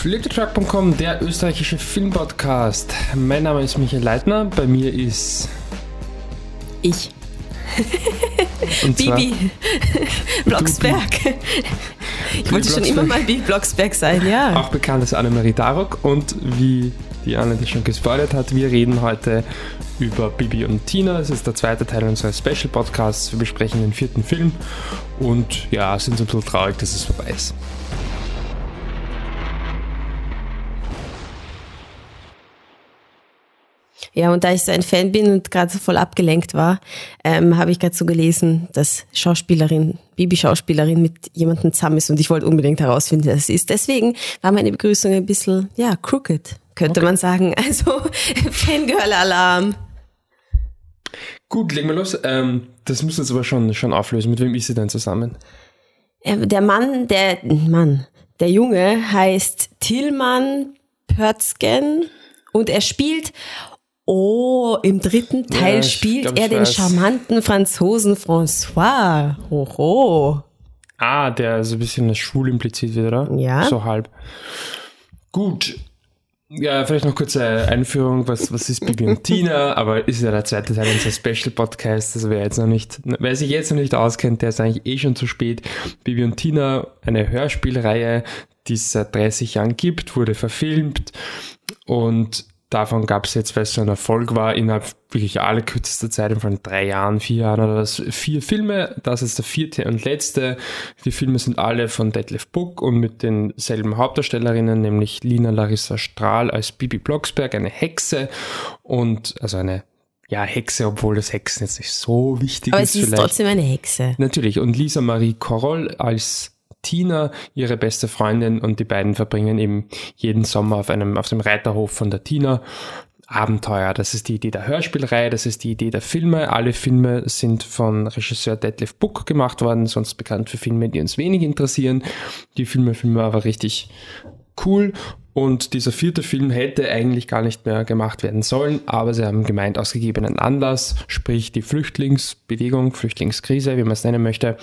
Fliptetruck.com, der österreichische Filmpodcast. Mein Name ist Michael Leitner, bei mir ist ich. und zwar Bibi Blocksberg. Ich wollte schon immer mal Bibi Blocksberg sein, ja. auch bekannt als Annemarie Darok und wie die Anne das schon gespoilert hat, wir reden heute über Bibi und Tina. Das ist der zweite Teil unseres Special Podcasts. Wir besprechen den vierten Film und ja, sind so ein bisschen traurig, dass es vorbei ist. Ja, und da ich so ein Fan bin und gerade so voll abgelenkt war, ähm, habe ich gerade so gelesen, dass Schauspielerin, Bibi-Schauspielerin mit jemandem zusammen ist und ich wollte unbedingt herausfinden, wer es ist. Deswegen war meine Begrüßung ein bisschen, ja, crooked, könnte Okay. man sagen. Also Fangirl-Alarm. Gut, legen wir los. Ähm, das müssen wir jetzt aber schon, schon auflösen. Mit wem ist sie denn zusammen? Ähm, Der Mann, der Mann, der Junge heißt Tillmann Pötzgen und er spielt, oh, im dritten Teil Ja, spielt glaub, er den weiß. charmanten Franzosen François. Hoho. Ah, der so ein bisschen als schwul impliziert wird, oder? Ja. So halb. Gut. Ja, vielleicht noch kurze Einführung, was, was ist Bibi und Tina, aber ist ja der zweite Teil unseres Special Podcast, also wer jetzt noch nicht, wer sich jetzt noch nicht auskennt, der ist eigentlich eh schon zu spät. Bibi und Tina, eine Hörspielreihe, die es seit 30 Jahren gibt, wurde verfilmt und davon gab es jetzt, weil es so ein Erfolg war, innerhalb wirklich aller kürzester Zeit, von drei Jahren, vier Jahren oder was, vier Filme. Das ist der vierte und letzte. Die Filme sind alle von Detlef Buck und mit denselben Hauptdarstellerinnen, nämlich Lina Larissa Strahl als Bibi Blocksberg, eine Hexe und, also eine, ja, Hexe, obwohl das Hexen jetzt nicht so wichtig Aber ist sie ist vielleicht. trotzdem eine Hexe. Natürlich. Und Lisa Marie Koroll als Tina, ihre beste Freundin, und die beiden verbringen eben jeden Sommer auf einem, auf dem Reiterhof von der Tina Abenteuer. Das ist die Idee der Hörspielreihe, das ist die Idee der Filme. Alle Filme sind von Regisseur Detlef Buck gemacht worden, sonst bekannt für Filme, die uns wenig interessieren. Die Filme, Filme aber richtig cool. Und dieser vierte Film hätte eigentlich gar nicht mehr gemacht werden sollen, aber sie haben gemeint, aus gegebenen Anlass, sprich die Flüchtlingsbewegung, Flüchtlingskrise, wie man es nennen möchte,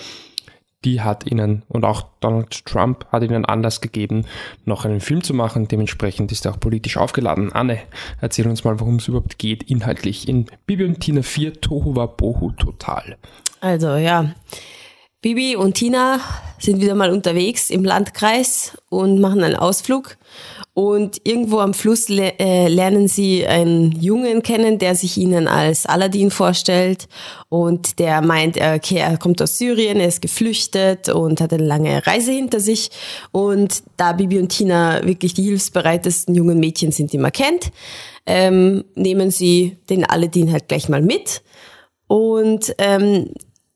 die hat ihnen und auch Donald Trump hat ihnen Anlass gegeben, noch einen Film zu machen. Dementsprechend ist er auch politisch aufgeladen. Anne, erzähl uns mal, worum es überhaupt geht, inhaltlich in Bibi und Tina 4 Tohuwa Bohu Total. Also ja, Bibi und Tina sind wieder mal unterwegs im Landkreis und machen einen Ausflug. Und irgendwo am Fluss le äh, lernen sie einen Jungen kennen, der sich ihnen als Aladdin vorstellt. Und der meint, er- okay, er kommt aus Syrien, er ist geflüchtet und hat eine lange Reise hinter sich. Und da Bibi und Tina wirklich die hilfsbereitesten jungen Mädchen sind, die man kennt, ähm, nehmen sie den Aladdin halt gleich mal mit. Und ähm,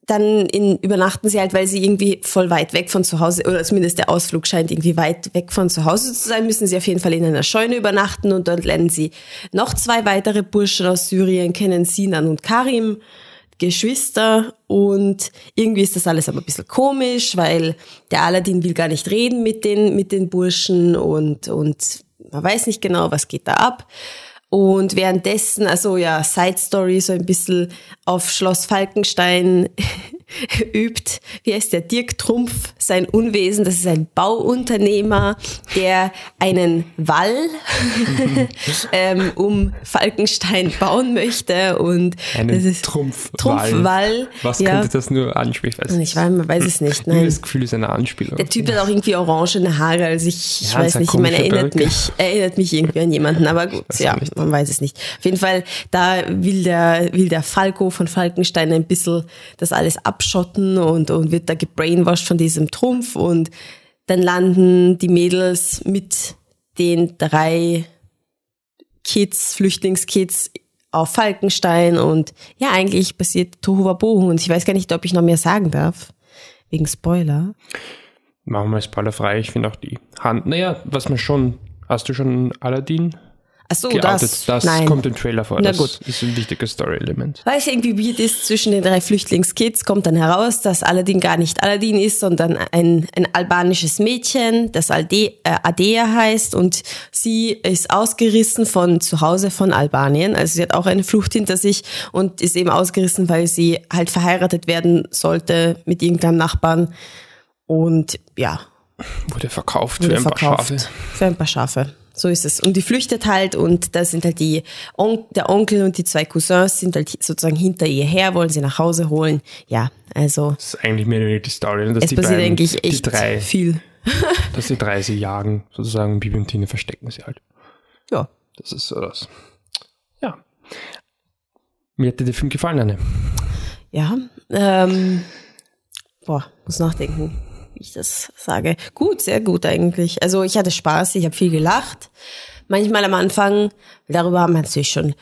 dann in, übernachten sie halt, weil sie irgendwie voll weit weg von zu Hause, oder zumindest der Ausflug scheint irgendwie weit weg von zu Hause zu sein, müssen sie auf jeden Fall in einer Scheune übernachten und dort lernen sie noch zwei weitere Burschen aus Syrien kennen, Sinan und Karim, Geschwister und irgendwie ist das alles aber ein bisschen komisch, weil der Aladdin will gar nicht reden mit den, mit den Burschen und, und man weiß nicht genau, was geht da ab. Und währenddessen, also ja, Side Story so ein bisschen auf Schloss Falkenstein übt, wie heißt der, Dirk Trumpf, sein Unwesen. Das ist ein Bauunternehmer, der einen Wall ähm, um Falkenstein bauen möchte. Und Einen das ist Trumpfwall. Trumpfwall. Was ja. könnte das nur ansprechen? Ich weiß, Ich weiß, man weiß es nicht. Nein. das Gefühl ist eine Anspielung. Der Typ hat auch irgendwie orangene Haare, also ich, ich Ja, weiß nicht, ich meine, erinnert Perücke. mich, erinnert mich irgendwie an jemanden, aber gut, ja, nicht. man weiß es nicht. Auf jeden Fall, da will der, will der Falco von Falkenstein ein bisschen das alles abschotten und, und wird da gebrainwashed von diesem Trumpf und dann landen die Mädels mit den drei Kids, Flüchtlingskids auf Falkenstein und ja, eigentlich passiert Tohuwabohu und ich weiß gar nicht, ob ich noch mehr sagen darf. Wegen Spoiler. Machen wir spoilerfrei. Ich finde auch die Hand. Naja, was man schon. Hast du schon Aladdin Ach so, geoutet? das, Das, nein. kommt im Trailer vor. Na das gut. ist ein wichtiges Story-Element. Weil es irgendwie weird ist, zwischen den drei Flüchtlingskids kommt dann heraus, dass Aladdin gar nicht Aladdin ist, sondern ein, ein albanisches Mädchen, das Alde, äh, Adea heißt und sie ist ausgerissen von zu Hause von Albanien. Also sie hat auch eine Flucht hinter sich und ist eben ausgerissen, weil sie halt verheiratet werden sollte mit irgendeinem Nachbarn. Und ja, Wurde verkauft wurde für ein verkauft paar Schafe. für ein paar Schafe. So ist es. Und die flüchtet halt und da sind halt die, On der Onkel und die zwei Cousins sind halt sozusagen hinter ihr her, wollen sie nach Hause holen. Ja, also Das ist eigentlich mehr oder weniger die Story. Dass es die passiert beiden, eigentlich die echt drei, viel. dass die drei sie jagen, sozusagen Bibi und Tina verstecken sie halt. Ja. Das ist so das. Ja. Mir hätte der Film gefallen, Anne. Ja, ähm, boah, muss nachdenken, wie ich das sage. Gut, sehr gut eigentlich. Also ich hatte Spaß, ich habe viel gelacht. Manchmal am Anfang, darüber haben wir natürlich schon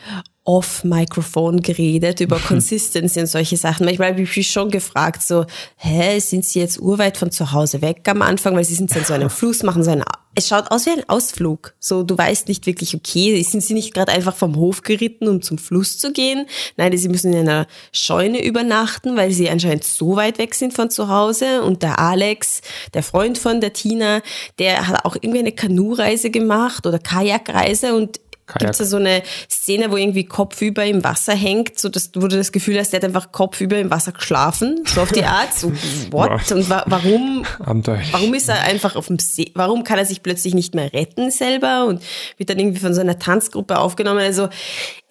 off-Mikrofon geredet, über Consistency und solche Sachen. Manchmal habe ich mich schon gefragt, so, hä, sind sie jetzt urweit von zu Hause weg am Anfang, weil sie sind an so einem Fluss, machen so einen, es schaut aus wie ein Ausflug. So, du weißt nicht wirklich, okay, sind sie nicht gerade einfach vom Hof geritten, um zum Fluss zu gehen? Nein, sie müssen in einer Scheune übernachten, weil sie anscheinend so weit weg sind von zu Hause. Und der Alex, der Freund von der Tina, der hat auch irgendwie eine Kanureise gemacht oder Kajakreise und Kajak. Gibt's da so eine Szene, wo irgendwie kopfüber im Wasser hängt, so dass wo du das Gefühl hast, der hat einfach kopfüber im Wasser geschlafen, so auf die Art, so what? Und wa warum, warum ist er einfach auf dem See, warum kann er sich plötzlich nicht mehr retten selber und wird dann irgendwie von so einer Tanzgruppe aufgenommen, also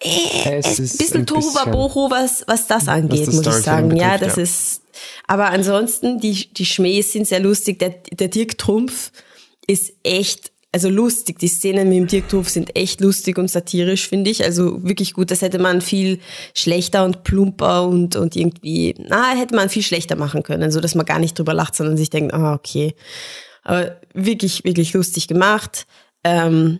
äh, Es ein ist bisschen ein bisschen- Tohuwabohu, was, was das angeht, das muss ich sagen. Ja, betrifft, das ja. ist, aber ansonsten, die, die Schmähs sind sehr lustig. Der, der Dirk Trumpf ist echt, also lustig. Die Szenen mit dem Dirk sind echt lustig und satirisch, finde ich. Also wirklich gut. Das hätte man viel schlechter und plumper und, und irgendwie, na, hätte man viel schlechter machen können, so dass man gar nicht drüber lacht, sondern sich denkt, ah, okay. Aber wirklich, wirklich lustig gemacht. Ähm,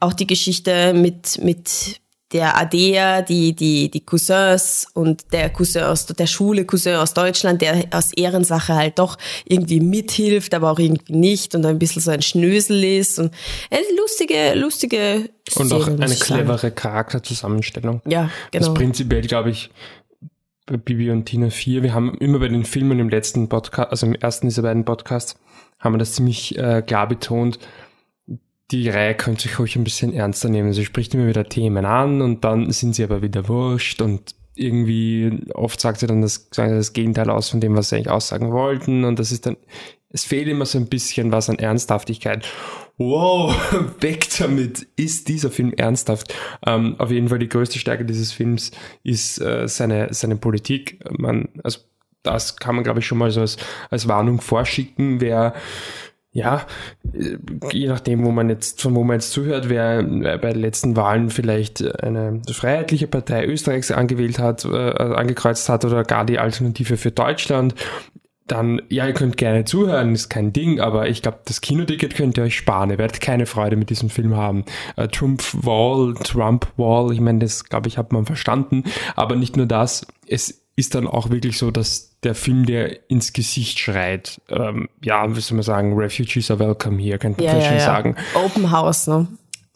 auch die Geschichte mit, mit der Adea, die, die, die Cousins und der Cousin aus der Schule, Cousin aus Deutschland, der aus Ehrensache halt doch irgendwie mithilft, aber auch irgendwie nicht und ein bisschen so ein Schnösel ist und eine lustige, lustige Und auch Szene, eine sagen. clevere Charakterzusammenstellung. Ja, genau. Das prinzipiell, glaube ich, bei Bibi und Tina 4, wir haben immer bei den Filmen im letzten Podcast, also im ersten dieser beiden Podcasts, haben wir das ziemlich äh, klar betont. Die Reihe könnte sich ruhig ein bisschen ernster nehmen. Sie spricht immer wieder Themen an und dann sind sie aber wieder wurscht und irgendwie oft sagt sie dann das, das Gegenteil aus von dem, was sie eigentlich aussagen wollten und das ist dann, es fehlt immer so ein bisschen was an Ernsthaftigkeit. Wow, weg damit! Ist dieser Film ernsthaft? Ähm, auf jeden Fall die größte Stärke dieses Films ist äh, seine, seine Politik. Man, also das kann man, glaube ich, schon mal so als, als Warnung vorschicken, wer ja, äh, je nachdem, wo man jetzt, von wo man jetzt zuhört, wer äh, bei den letzten Wahlen vielleicht eine Freiheitliche Partei Österreichs angewählt hat, äh, angekreuzt hat oder gar die Alternative für Deutschland, dann, ja, ihr könnt gerne zuhören, ist kein Ding, aber ich glaube, das Kinoticket könnt ihr euch sparen. Ihr werdet keine Freude mit diesem Film haben. Äh, Trump Wall, Trump Wall, ich meine, das glaube ich, hat man verstanden. Aber nicht nur das, es ist dann auch wirklich so, dass der Film dir ins Gesicht schreit. Ähm, ja, wie soll man sagen, Refugees are welcome here, könnte man ja, ja, schon ja. sagen. Open House, ne?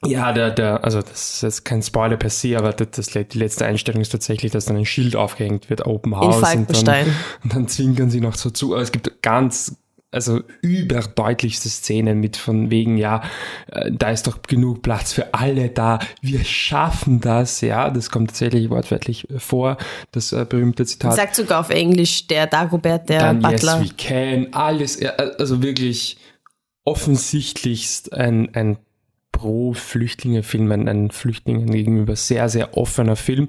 Ja, der, der, also das ist jetzt kein Spoiler per se, aber das, das, die letzte Einstellung ist tatsächlich, dass dann ein Schild aufgehängt wird, Open House. und Falkenstein. dann, und dann zwinkern sie noch so zu. Es gibt ganz, also überdeutlichste Szenen mit von wegen, ja, äh, da ist doch genug Platz für alle da, wir schaffen das, ja, das kommt tatsächlich wortwörtlich vor, das äh, berühmte Zitat. Sagt sogar auf Englisch der Dagobert, der Dann Butler. Yes, we can, alles, ja, also wirklich offensichtlichst ein, ein Pro-Flüchtlinge-Film, ein, ein Flüchtlingen gegenüber. Sehr, sehr offener Film,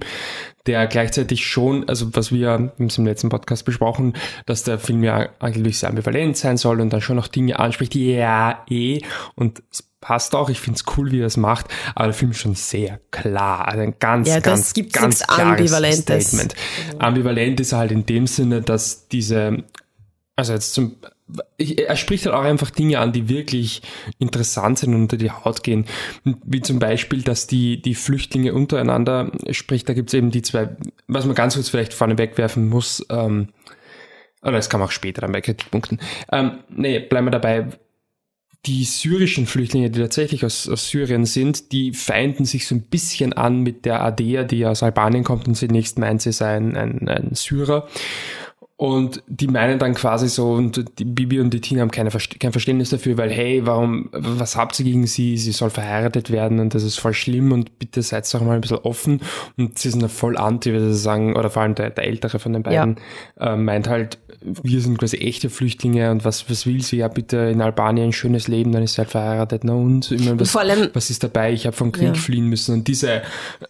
der gleichzeitig schon, also was wir im letzten Podcast besprochen, dass der Film ja eigentlich sehr ambivalent sein soll und dann schon noch Dinge anspricht, ja, eh, und es passt auch, ich finde es cool, wie er es macht, aber der Film ist schon sehr klar, also ein ganz, Ja, das ganz, ganz klares Ambivalentes. Statement. Ambivalent ist halt in dem Sinne, dass diese, also jetzt zum, ich, er spricht halt auch einfach Dinge an, die wirklich interessant sind und unter die Haut gehen. Wie zum Beispiel, dass die, die Flüchtlinge untereinander, sprich, da gibt's eben die zwei, was man ganz kurz vielleicht vorne wegwerfen muss, ähm, oder das kam auch später dann bei Kritikpunkten. Ähm, nee, bleiben wir dabei. Die syrischen Flüchtlinge, die tatsächlich aus, aus Syrien sind, die feinden sich so ein bisschen an mit der Adea, die aus Albanien kommt und zunächst meint, sie sei ein, ein, ein Syrer. Und die meinen dann quasi so, und die Bibi und die Tina haben keine, kein Verständnis dafür, weil, hey, warum, was habt ihr gegen sie? Sie soll verheiratet werden und das ist voll schlimm und bitte seid doch mal ein bisschen offen. Und sie sind da voll anti, würde ich sagen, oder vor allem der, der Ältere von den beiden, ja. äh, meint halt, wir sind quasi echte Flüchtlinge und was, was will sie? Ja, bitte in Albanien ein schönes Leben, dann ist sie halt verheiratet. Na und? Ich meine, was, allem, was ist dabei? Ich habe vom Krieg ja. fliehen müssen. Und diese,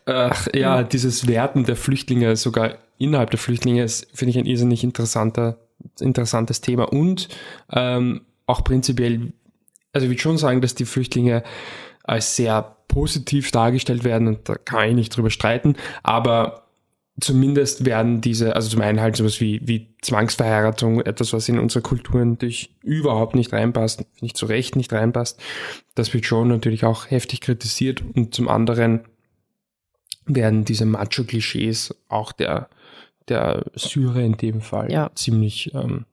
äh, ja, dieses Werten der Flüchtlinge sogar innerhalb der Flüchtlinge ist, finde ich, ein irrsinnig interessanter, interessantes Thema. Und ähm, auch prinzipiell, also ich würde schon sagen, dass die Flüchtlinge als sehr positiv dargestellt werden und da kann ich nicht drüber streiten, aber zumindest werden diese, also zum einen halt sowas wie, wie Zwangsverheiratung, etwas, was in unsere Kultur natürlich überhaupt nicht reinpasst, nicht zu Recht nicht reinpasst, das wird schon natürlich auch heftig kritisiert und zum anderen werden diese Macho-Klischees auch der der Syrer in dem Fall ja. ziemlich ähm,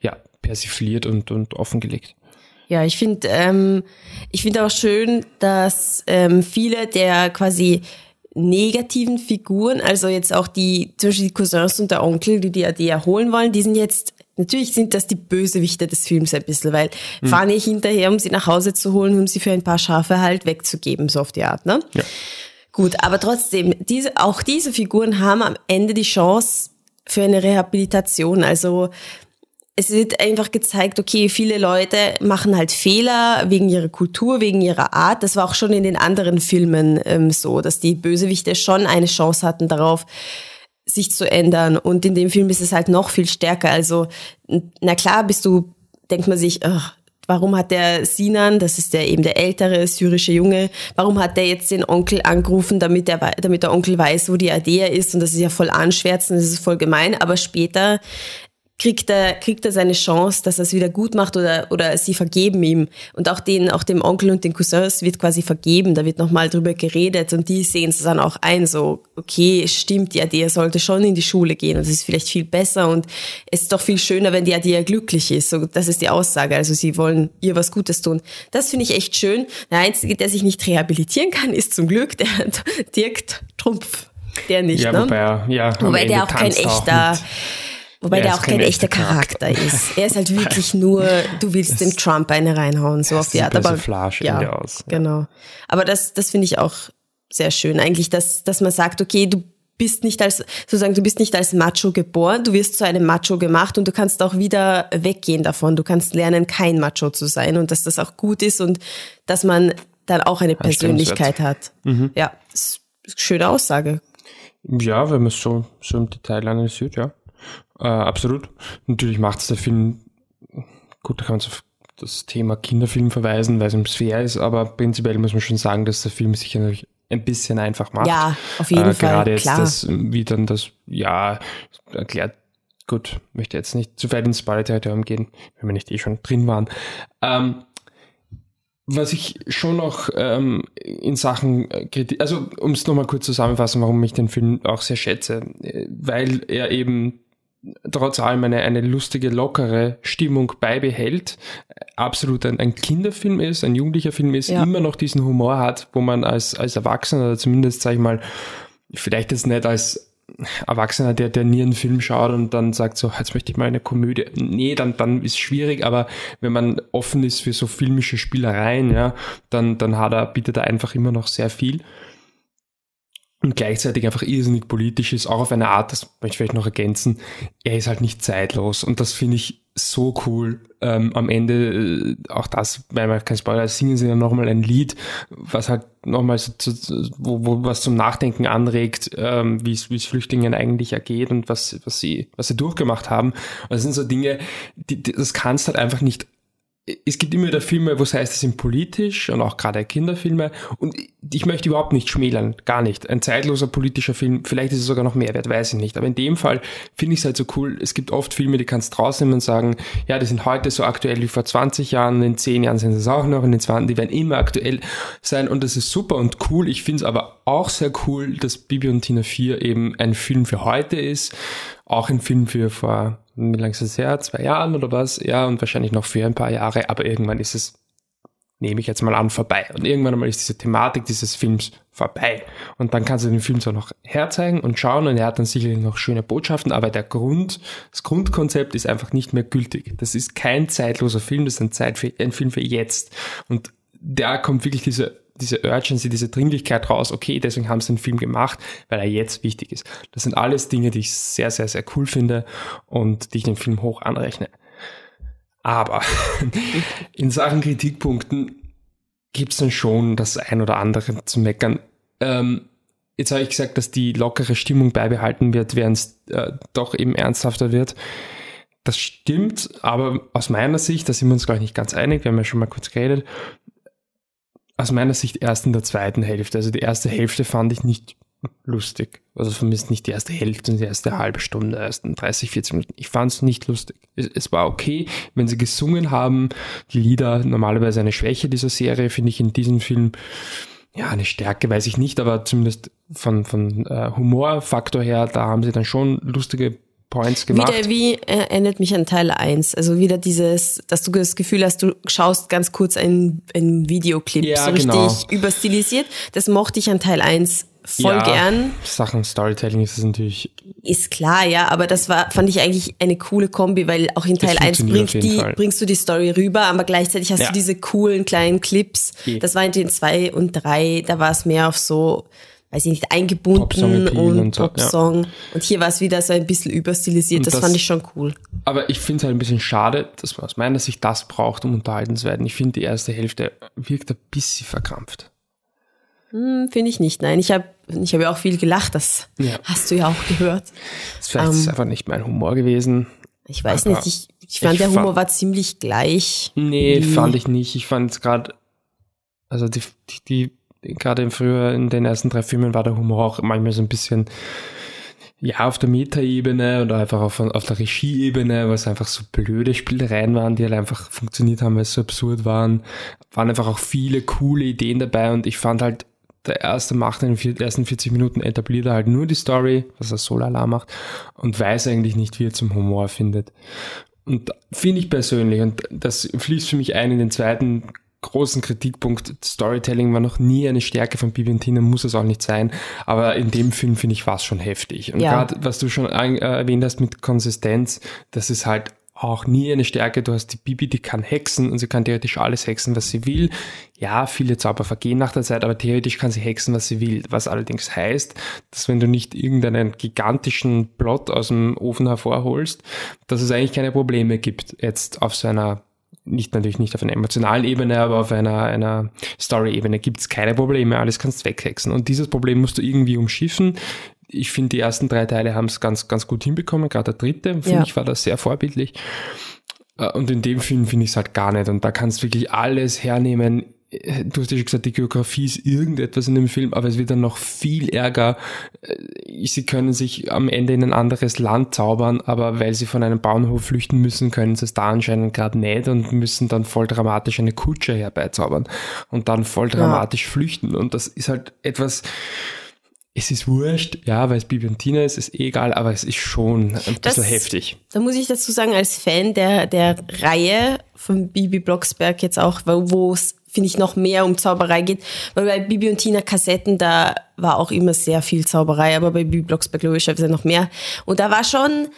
ja, persifliert und, und offengelegt. Ja, ich finde ähm, ich finde auch schön, dass ähm, viele der quasi negativen Figuren, also jetzt auch die, zum Beispiel die Cousins und der Onkel, die die AD erholen wollen, die sind jetzt, natürlich sind das die Bösewichte des Films ein bisschen, weil mhm. fahren nicht hinterher, um sie nach Hause zu holen, um sie für ein paar Schafe halt wegzugeben, so auf die Art, ne? Ja. Gut, aber trotzdem, diese, auch diese Figuren haben am Ende die Chance für eine Rehabilitation. Also es wird einfach gezeigt, okay, viele Leute machen halt Fehler wegen ihrer Kultur, wegen ihrer Art. Das war auch schon in den anderen Filmen ähm, so, dass die Bösewichte schon eine Chance hatten darauf, sich zu ändern. Und in dem Film ist es halt noch viel stärker. Also, na klar, bist du, denkt man sich, ach, Warum hat der Sinan, das ist der eben der ältere syrische Junge, warum hat der jetzt den Onkel angerufen, damit der, damit der Onkel weiß, wo die Adea ist? Und das ist ja voll anschwärzen, das ist voll gemein. Aber später kriegt er, kriegt er seine Chance, dass er es wieder gut macht oder, oder sie vergeben ihm. Und auch den, auch dem Onkel und den Cousins wird quasi vergeben. Da wird nochmal drüber geredet und die sehen es dann auch ein, so, okay, stimmt, ja, der sollte schon in die Schule gehen und es ist vielleicht viel besser und es ist doch viel schöner, wenn die Adia glücklich ist. So, das ist die Aussage. Also sie wollen ihr was Gutes tun. Das finde ich echt schön. Der Einzige, der sich nicht rehabilitieren kann, ist zum Glück der Dirk Trumpf. Der nicht, ja, ne? Wobei, ja, wobei der auch kein echter, Wobei der auch kein, echter Charakter, Charakter ist. Er ist halt wirklich nur, du willst dem Trump eine reinhauen, so auf die Art. Aber ja, aus. genau. Aber das, das finde ich auch sehr schön. Eigentlich, dass, dass man sagt, okay, du bist nicht als, sozusagen, du bist nicht als Macho geboren, du wirst zu einem Macho gemacht und du kannst auch wieder weggehen davon. Du kannst lernen, kein Macho zu sein und dass das auch gut ist und dass man dann auch eine Persönlichkeit hat. Mhm. Ja, schöne Aussage. Ja, wenn man es so, so im Detail analysiert, ja. Äh, absolut. Natürlich macht es der Film, gut, da kann man auf das Thema Kinderfilm verweisen, weil es im fair ist, aber prinzipiell muss man schon sagen, dass der Film sich natürlich ein bisschen einfach macht. Ja, auf jeden äh, Fall. Gerade jetzt klar. das, wie dann das, ja, erklärt, gut, möchte jetzt nicht zu weit ins Spoiler-Territorium gehen, wenn wir nicht eh schon drin waren. Ähm, was ich schon noch ähm, in Sachen äh, Kritik, also um es nochmal kurz zusammenfassen, warum ich den Film auch sehr schätze, äh, weil er eben trotz allem eine, eine lustige, lockere Stimmung beibehält, absolut ein, ein Kinderfilm ist, ein jugendlicher Film ist, ja. immer noch diesen Humor hat, wo man als, als Erwachsener oder zumindest, sag ich mal, vielleicht jetzt nicht als Erwachsener, der, der nie einen Film schaut und dann sagt so, jetzt möchte ich mal eine Komödie. Nee, dann, dann ist schwierig, aber wenn man offen ist für so filmische Spielereien, ja, dann, dann hat er, bietet er einfach immer noch sehr viel und gleichzeitig einfach irrsinnig politisch ist, auch auf eine Art, das möchte ich vielleicht noch ergänzen, er ist halt nicht zeitlos und das finde ich so cool. Ähm, am Ende, äh, auch das, weil man kein Spoiler, singen sie dann nochmal ein Lied, was halt nochmal so, zu, wo, wo was zum Nachdenken anregt, ähm, wie es Flüchtlingen eigentlich ergeht und was, was sie, was sie durchgemacht haben. Und das sind so Dinge, die, die, das kannst halt einfach nicht es gibt immer wieder Filme, wo es heißt, sie sind politisch und auch gerade Kinderfilme. Und ich möchte überhaupt nicht schmälern, gar nicht. Ein zeitloser politischer Film, vielleicht ist es sogar noch mehr wert, weiß ich nicht. Aber in dem Fall finde ich es halt so cool. Es gibt oft Filme, die kannst rausnehmen und sagen, ja, die sind heute so aktuell wie vor 20 Jahren, in 10 Jahren sind es auch noch, in den 20, die werden immer aktuell sein. Und das ist super und cool. Ich finde es aber auch sehr cool, dass Bibi und Tina 4 eben ein Film für heute ist. Auch ein Film für vor wie lange ist es her? Zwei Jahren oder was? Ja, und wahrscheinlich noch für ein paar Jahre, aber irgendwann ist es nehme ich jetzt mal an, vorbei. Und irgendwann einmal ist diese Thematik dieses Films vorbei. Und dann kannst du den Film zwar noch herzeigen und schauen und er hat dann sicherlich noch schöne Botschaften, aber der Grund, das Grundkonzept ist einfach nicht mehr gültig. Das ist kein zeitloser Film, das ist ein, Zeit für, ein Film für jetzt. Und da kommt wirklich diese, diese Urgency, diese Dringlichkeit raus, okay, deswegen haben sie den Film gemacht, weil er jetzt wichtig ist. Das sind alles Dinge, die ich sehr, sehr, sehr cool finde und die ich dem Film hoch anrechne. Aber in Sachen Kritikpunkten gibt es dann schon das ein oder andere zu meckern. Ähm, jetzt habe ich gesagt, dass die lockere Stimmung beibehalten wird, während es äh, doch eben ernsthafter wird. Das stimmt, aber aus meiner Sicht, da sind wir uns glaube ich nicht ganz einig, wir haben ja schon mal kurz geredet, aus meiner Sicht erst in der zweiten Hälfte. Also die erste Hälfte fand ich nicht lustig. Also zumindest nicht die erste Hälfte, die erste halbe Stunde, ersten 30, 40 Minuten. Ich fand es nicht lustig. Es, es, war okay, wenn sie gesungen haben. Die Lieder, normalerweise eine Schwäche dieser Serie, finde ich in diesem Film, ja, eine Stärke weiß ich nicht, aber zumindest von, von äh, Humorfaktor her, da haben sie dann schon lustige Points gemacht. Wieder wie äh, erinnert mich an Teil 1. Also wieder dieses, dass du das Gefühl hast, du schaust ganz kurz einen, einen Videoclip, ja, so richtig genau. überstilisiert. Das mochte ich an Teil 1 voll ja, gern. Sachen Storytelling ist es natürlich. Ist klar, ja, aber das war, fand ich eigentlich eine coole Kombi, weil auch in Teil 1 bringt die, bringst du die Story rüber, aber gleichzeitig hast ja. du diese coolen kleinen Clips. Okay. Das war in den 2 und 3, da war es mehr auf so, weiß ich nicht, eingebunden und, und so, Popsong. Ja. Und hier war es wieder so ein bisschen überstilisiert, das, das, fand ich schon cool. Aber ich finde es halt ein bisschen schade, dass man aus meiner Sicht das braucht, um unterhalten zu werden. Ich finde, die erste Hälfte wirkt ein bisschen verkrampft. Hm, Finde ich nicht. Nein, ich habe ich hab ja auch viel gelacht. Das ja. hast du ja auch gehört. Das ist vielleicht ähm, einfach nicht mein Humor gewesen. Ich weiß nicht. Ich, ich fand, ich der Humor fand, war ziemlich gleich. Nee, fand ich nicht. Ich fand es gerade, also die, die, die gerade im früher in den ersten drei Filmen war der Humor auch manchmal so ein bisschen ja, auf der Metaebene oder einfach auf, auf der Regieebene, was einfach so blöde Spielereien waren, die halt einfach funktioniert haben, weil es so absurd waren, waren einfach auch viele coole Ideen dabei und ich fand halt der erste macht in den ersten 40 Minuten etabliert er halt nur die Story, was er so lala macht, und weiß eigentlich nicht, wie er zum Humor findet. Und finde ich persönlich, und das fließt für mich ein in den zweiten großen Kritikpunkt, Storytelling war noch nie eine Stärke von Bibi und Tina, muss es auch nicht sein, aber in dem Film finde ich war es schon heftig. Und ja. gerade, was du schon äh, erwähnt hast mit Konsistenz, das ist halt auch nie eine Stärke. Du hast die Bibi, die kann hexen und sie kann theoretisch alles hexen, was sie will. Ja, viele Zauber vergehen nach der Zeit, aber theoretisch kann sie hexen, was sie will. Was allerdings heißt, dass wenn du nicht irgendeinen gigantischen Plot aus dem Ofen hervorholst, dass es eigentlich keine Probleme gibt, jetzt auf so einer nicht natürlich nicht auf einer emotionalen Ebene, aber auf einer, einer Story-Ebene gibt es keine Probleme, alles kannst weghexen. Und dieses Problem musst du irgendwie umschiffen ich finde, die ersten drei Teile haben es ganz, ganz gut hinbekommen. Gerade der dritte, finde ja. ich, war das sehr vorbildlich. Äh, und in dem Film finde ich es halt gar nicht. Und da kannst du wirklich alles hernehmen. Du hast ja schon gesagt, die Geografie ist irgendetwas in dem Film, aber es wird dann noch viel ärger. Äh, sie können sich am Ende in ein anderes Land zaubern, aber weil sie von einem Bauernhof flüchten müssen, können sie es da anscheinend gerade nicht und müssen dann voll dramatisch eine Kutsche herbeizaubern und dann voll dramatisch ja. flüchten. Und das ist halt etwas, es ist wurscht, ja, weil es Bibi und Tina ist, ist eh egal, aber es ist schon ein das, bisschen heftig. Da muss ich dazu sagen, als Fan der, der Reihe von Bibi Blocksberg jetzt auch, wo es, finde ich, noch mehr um Zauberei geht, weil bei Bibi und Tina Kassetten, da war auch immer sehr viel Zauberei, aber bei Bibi Blocksberg logischerweise noch mehr. Und da war schon,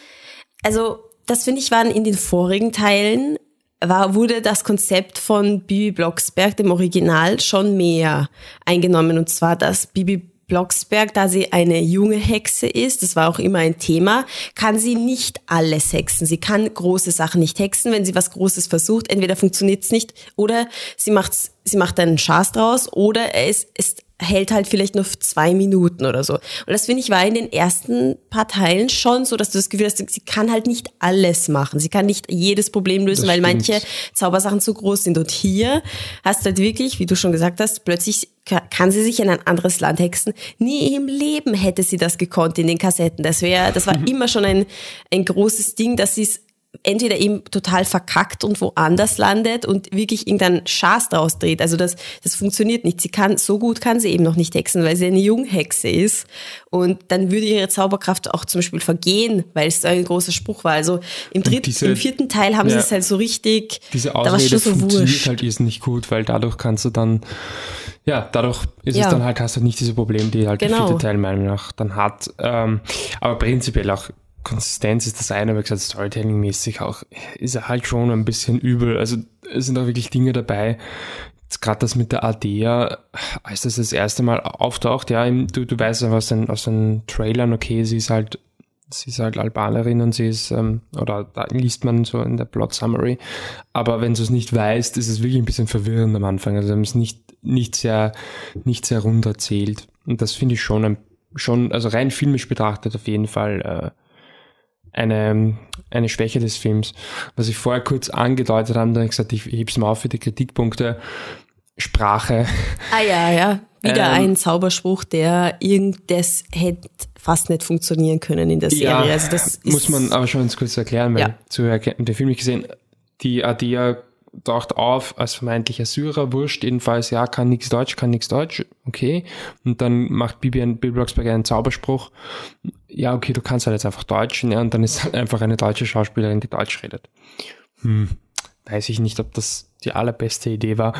also, das finde ich waren in den vorigen Teilen war, wurde das Konzept von Bibi Blocksberg, dem Original, schon mehr eingenommen. Und zwar, dass Bibi Blocksberg, da sie eine junge Hexe ist, das war auch immer ein Thema, kann sie nicht alles hexen. Sie kann große Sachen nicht hexen. Wenn sie was Großes versucht, entweder funktioniert es nicht oder sie macht, sie macht einen Schaß draus oder es ist hält halt vielleicht nur zwei Minuten oder so. Und das finde ich war in den ersten paar Teilen schon so, dass du das Gefühl hast, sie kann halt nicht alles machen. Sie kann nicht jedes Problem lösen, das weil stimmt. manche Zaubersachen zu groß sind. Und hier hast du halt wirklich, wie du schon gesagt hast, plötzlich kann sie sich in ein anderes Land hexen. Nie im Leben hätte sie das gekonnt in den Kassetten. Das wäre, das war immer schon ein, ein großes Ding, dass sie es entweder eben total verkackt und woanders landet und wirklich irgendeinen Schaß draus dreht. Also das, das funktioniert nicht. Sie kann, so gut kann sie eben noch nicht hexen, weil sie eine Junghexe ist. Und dann würde ihre Zauberkraft auch zum Beispiel vergehen, weil es so ein großer Spruch war. Also im dritten, diese, im vierten Teil haben ja, sie es halt so richtig, diese Ausrede da war schon so funktioniert wurscht. halt ist nicht gut, weil dadurch kannst du dann, ja, dadurch ist ja. es dann halt, hast du nicht diese Probleme, die halt genau. der vierte Teil meiner Meinung nach dann hat. Ähm, aber prinzipiell auch Konsistenz ist das eine, aber gesagt, Storytelling-mäßig auch, ist er halt schon ein bisschen übel. Also es sind auch wirklich Dinge dabei, gerade das mit der Adea, als das das erste Mal auftaucht, ja, du, du weißt einfach aus den, aus den Trailern, okay, sie ist halt, sie ist halt Albanerin und sie ist, ähm, oder da liest man so in der Plot Summary, aber wenn du es nicht weißt, ist es wirklich ein bisschen verwirrend am Anfang, also haben es nicht, nicht sehr, nicht sehr rund erzählt. Und das finde ich schon ein, schon, also rein filmisch betrachtet auf jeden Fall, äh, eine, eine Schwäche des Films. Was ich vorher kurz angedeutet habe, dann habe ich gesagt, ich heb's mal auf für die Kritikpunkte. Sprache. Ah ja, ja. Wieder ähm, ein Zauberspruch, der irgenddas hätte fast nicht funktionieren können in der Serie. Ja, also das muss man aber schon kurz erklären, weil ja. zu den Film nicht gesehen, die Adia taucht auf als vermeintlicher Syrer, wurscht, jedenfalls, ja, kann nichts Deutsch, kann nichts Deutsch, okay. Und dann macht Bibi, ein, Bibi Blocksberg einen Zauberspruch, ja, okay, du kannst halt jetzt einfach Deutsch, ja, und dann ist halt einfach eine deutsche Schauspielerin, die Deutsch redet. Hm, weiß ich nicht, ob das die allerbeste Idee war.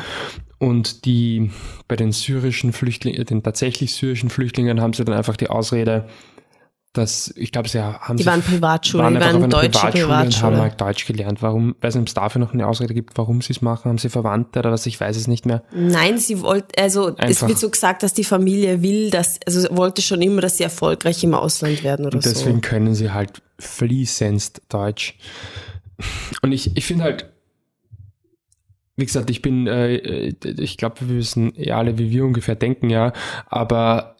Und die, bei den syrischen Flüchtlingen, den tatsächlich syrischen Flüchtlingen haben sie dann einfach die Ausrede, dass ich glaube, sie haben die waren Privatschulen, waren die waren deutsche Privatschule, Privatschule und haben halt Deutsch gelernt. Warum, weiß nicht, ob es dafür noch eine Ausrede gibt, warum sie es machen, haben sie Verwandte oder was, ich weiß es nicht mehr. Nein, sie wollte, also Einfach. es wird so gesagt, dass die Familie will, dass, also wollte schon immer, dass sie erfolgreich im Ausland werden oder und deswegen so. Deswegen können sie halt fließend Deutsch. Und ich, ich finde halt, wie gesagt, ich bin, äh, ich glaube, wir wissen eh alle, wie wir ungefähr denken, ja, aber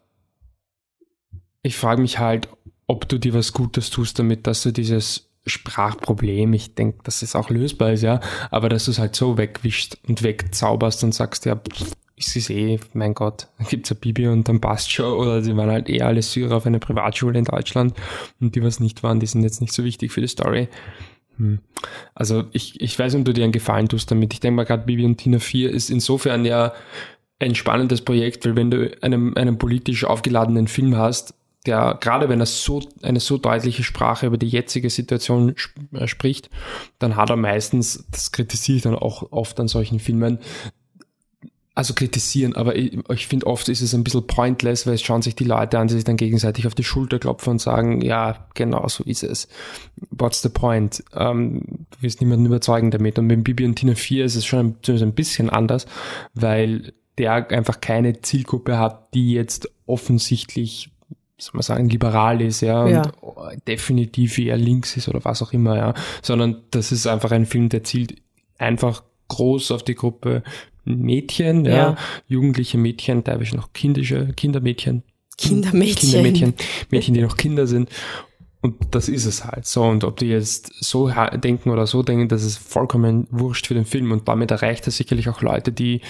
ich frage mich halt, ob du dir was Gutes tust damit, dass du dieses Sprachproblem, ich denke, dass es auch lösbar ist, ja, aber dass du es halt so wegwischst und wegzauberst und sagst, ja, pff, ich sehe, mein Gott, da gibt's ein Bibi und dann passt schon, oder sie waren halt eher alle Syrer auf einer Privatschule in Deutschland und die, was nicht waren, die sind jetzt nicht so wichtig für die Story. Hm. Also ich, ich weiß ob du dir einen Gefallen tust damit. Ich denke mal gerade Bibi und Tina 4 ist insofern ja ein spannendes Projekt, weil wenn du einen, einen politisch aufgeladenen Film hast, der, gerade wenn er so, eine so deutliche Sprache über die jetzige Situation sp äh, spricht, dann hat er meistens, das kritisiere ich dann auch oft an solchen Filmen, also kritisieren, aber ich, ich finde oft ist es ein bisschen pointless, weil es schauen sich die Leute an, die sich dann gegenseitig auf die Schulter klopfen und sagen, ja, genau so ist es. What's the point? Ähm, du wirst niemanden überzeugen damit. Und mit Bibi und Tina 4 ist es schon ein, ein bisschen anders, weil der einfach keine Zielgruppe hat, die jetzt offensichtlich soll man sagen, liberal ist, ja, ja. und definitiv eher links ist oder was auch immer, ja, sondern das ist einfach ein Film, der zielt einfach groß auf die Gruppe Mädchen, ja, ja jugendliche Mädchen, teilweise noch kindische Kindermädchen. Kindermädchen. Kindermädchen, Mädchen, die noch Kinder sind. Und das ist es halt so. Und ob die jetzt so denken oder so denken, das ist vollkommen wurscht für den Film. Und damit erreicht er sicherlich auch Leute, die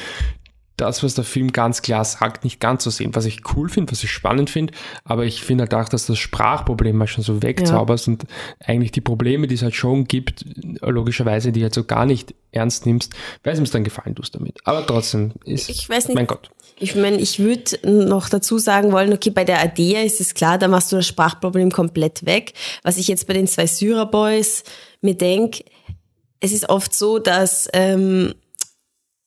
das, was der Film ganz klar sagt, nicht ganz so sehen. Was ich cool finde, was ich spannend finde, aber ich finde halt auch, dass das Sprachproblem mal schon so wegzauberst ja. und eigentlich die Probleme, die es halt schon gibt, logischerweise, die halt so gar nicht ernst nimmst, weil es mir dann gefallen tust damit. Aber trotzdem ist, ich weiß nicht, mein Gott. Ich meine, ich würde noch dazu sagen wollen, okay, bei der ADEA ist es klar, da machst du das Sprachproblem komplett weg. Was ich jetzt bei den zwei Syrer-Boys mir denke, es ist oft so, dass, ähm,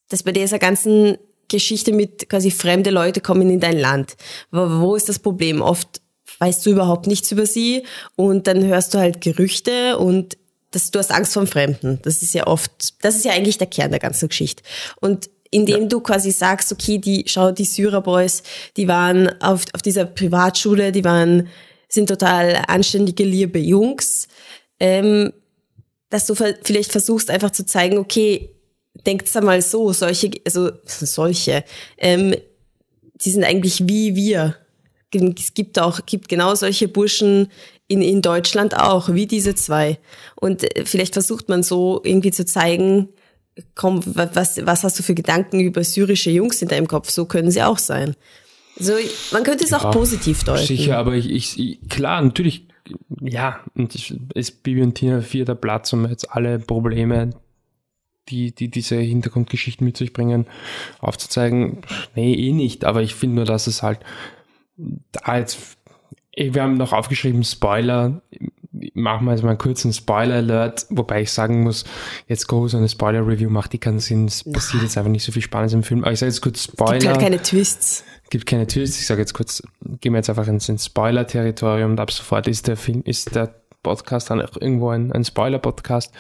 dass bei dieser ganzen Geschichte mit quasi fremde Leute kommen in dein Land. Wo, wo ist das Problem? Oft weißt du überhaupt nichts über sie und dann hörst du halt Gerüchte und das, du hast Angst vor Fremden. Das ist ja oft, das ist ja eigentlich der Kern der ganzen Geschichte. Und indem ja. du quasi sagst, okay, die, schau, die Syrer-Boys, die waren auf, auf dieser Privatschule, die waren, sind total anständige, liebe Jungs, ähm, dass du vielleicht versuchst einfach zu zeigen, okay, denkt einmal so, solche, also solche, ähm, die sind eigentlich wie wir. Es gibt auch, gibt genau solche Burschen in, in Deutschland auch, wie diese zwei. Und äh, vielleicht versucht man so irgendwie zu zeigen, komm, was, was hast du für Gedanken über syrische Jungs in deinem Kopf? So können sie auch sein. So, man könnte es ja, auch positiv deuten. Sicher, aber ich, ich, klar, natürlich ja, und ist Bibi und Tina vierter Platz, um jetzt alle Probleme, die, die diese Hintergrundgeschichten mit sich bringen, aufzuzeigen. Nee, eh nicht, aber ich finde nur, dass es halt da jetzt, wir haben noch aufgeschrieben, Spoiler, machen wir jetzt mal einen kurzen Spoiler-Alert, wobei ich sagen muss, jetzt groß eine Spoiler-Review macht die keinen Sinn, es passiert jetzt einfach nicht so viel Spannendes im Film, aber ich sage jetzt kurz Spoiler. Es gibt halt keine Twists. Gibt keine Twists, ich sage jetzt kurz, gehen wir jetzt einfach ins, ins Spoiler-Territorium. Und ab sofort ist der Film, ist der Podcast dann auch irgendwo ein, ein Spoiler-Podcast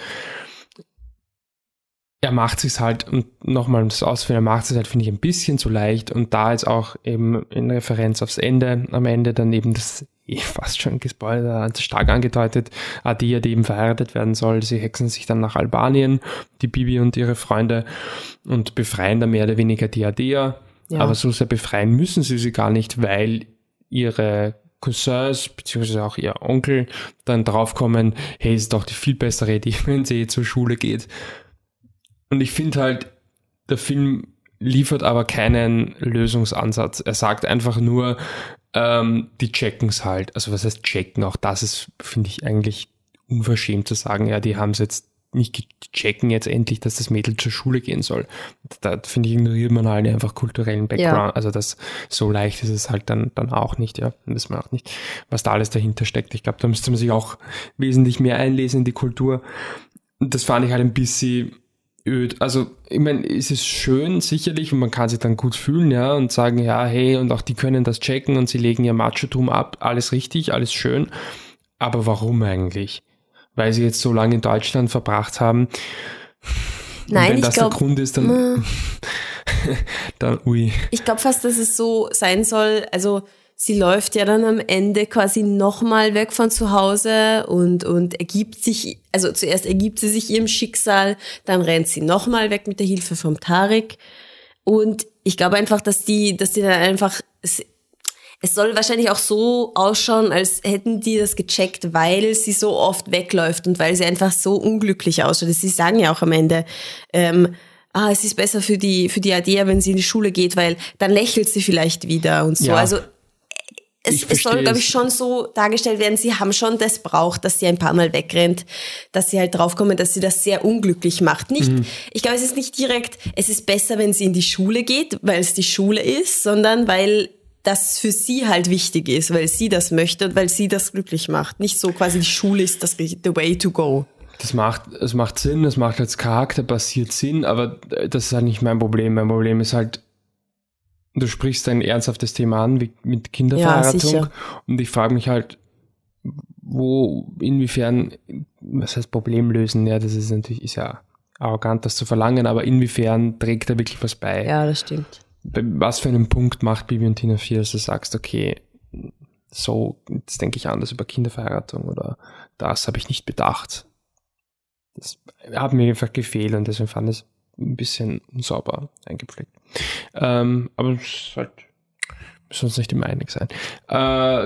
er macht es halt, und nochmal um das auszuführen, er macht es halt, finde ich, ein bisschen zu leicht und da jetzt auch eben in Referenz aufs Ende, am Ende dann eben das eh fast schon gespoilert, stark angedeutet, Adia, die eben verheiratet werden soll, sie hexen sich dann nach Albanien, die Bibi und ihre Freunde und befreien da mehr oder weniger die Adia, ja. aber so sehr befreien müssen sie sie gar nicht, weil ihre Cousins, beziehungsweise auch ihr Onkel, dann draufkommen, hey, ist doch die viel bessere Idee, wenn sie zur Schule geht und ich finde halt, der Film liefert aber keinen Lösungsansatz. Er sagt einfach nur, ähm, die checken es halt. Also was heißt checken? Auch das ist, finde ich, eigentlich unverschämt zu sagen, ja, die haben es jetzt nicht checken jetzt endlich, dass das Mädel zur Schule gehen soll. Da finde ich, ignoriert man halt einfach kulturellen Background. Ja. Also das so leicht ist es halt dann, dann auch nicht, ja. Das man auch nicht, was da alles dahinter steckt. Ich glaube, da müsste man sich auch wesentlich mehr einlesen in die Kultur. Und das fand ich halt ein bisschen öd. Also, ich meine, es ist schön, sicherlich, und man kann sich dann gut fühlen, ja, und sagen, ja, hey, und auch die können das checken und sie legen ihr Machotum ab, alles richtig, alles schön. Aber warum eigentlich? Weil sie jetzt so lange in Deutschland verbracht haben. Nein, wenn ich das glaub, der Grund ist, dann, dann ui. Ich glaube fast, dass es so sein soll, also sie läuft ja dann am Ende quasi nochmal weg von zu Hause und, und ergibt sich, also zuerst ergibt sie sich ihrem Schicksal, dann rennt sie nochmal weg mit der Hilfe vom Tarik. Und ich glaube einfach, dass die, dass die dann einfach, es, es soll wahrscheinlich auch so ausschauen, als hätten die das gecheckt, weil sie so oft wegläuft und weil sie einfach so unglücklich ausschaut. Sie sagen ja auch am Ende, ähm, ah, es ist besser für die, für die Adea, wenn sie in die Schule geht, weil dann lächelt sie vielleicht wieder und so. Ja. Also es, es soll, glaube ich, schon so dargestellt werden, sie haben schon das braucht, dass sie ein paar Mal wegrennt, dass sie halt draufkommen, dass sie das sehr unglücklich macht. Nicht, mhm. ich glaube, es ist nicht direkt, es ist besser, wenn sie in die Schule geht, weil es die Schule ist, sondern weil das für sie halt wichtig ist, weil sie das möchte und weil sie das glücklich macht. Nicht so quasi die Schule ist das the way to go. Das macht, es macht Sinn, es macht als Charakter basiert Sinn, aber das ist halt nicht mein Problem. Mein Problem ist halt, du sprichst ein ernsthaftes Thema an, wie mit Kinderverheiratung. Ja, und ich frage mich halt, wo, inwiefern, was heißt Problem lösen? Ja, das ist natürlich, ist ja arrogant, das zu verlangen, aber inwiefern trägt er wirklich was bei? Ja, das stimmt. Was für einen Punkt macht Bibi und Tina 4, dass du sagst, okay, so, jetzt denke ich anders über Kinderverheiratung oder das habe ich nicht bedacht. Das hat mir einfach gefehlt und deswegen fand ich es ein bisschen unsauber eingepflegt. Ähm, aber es ist halt sonst nicht immer einig sein. Äh,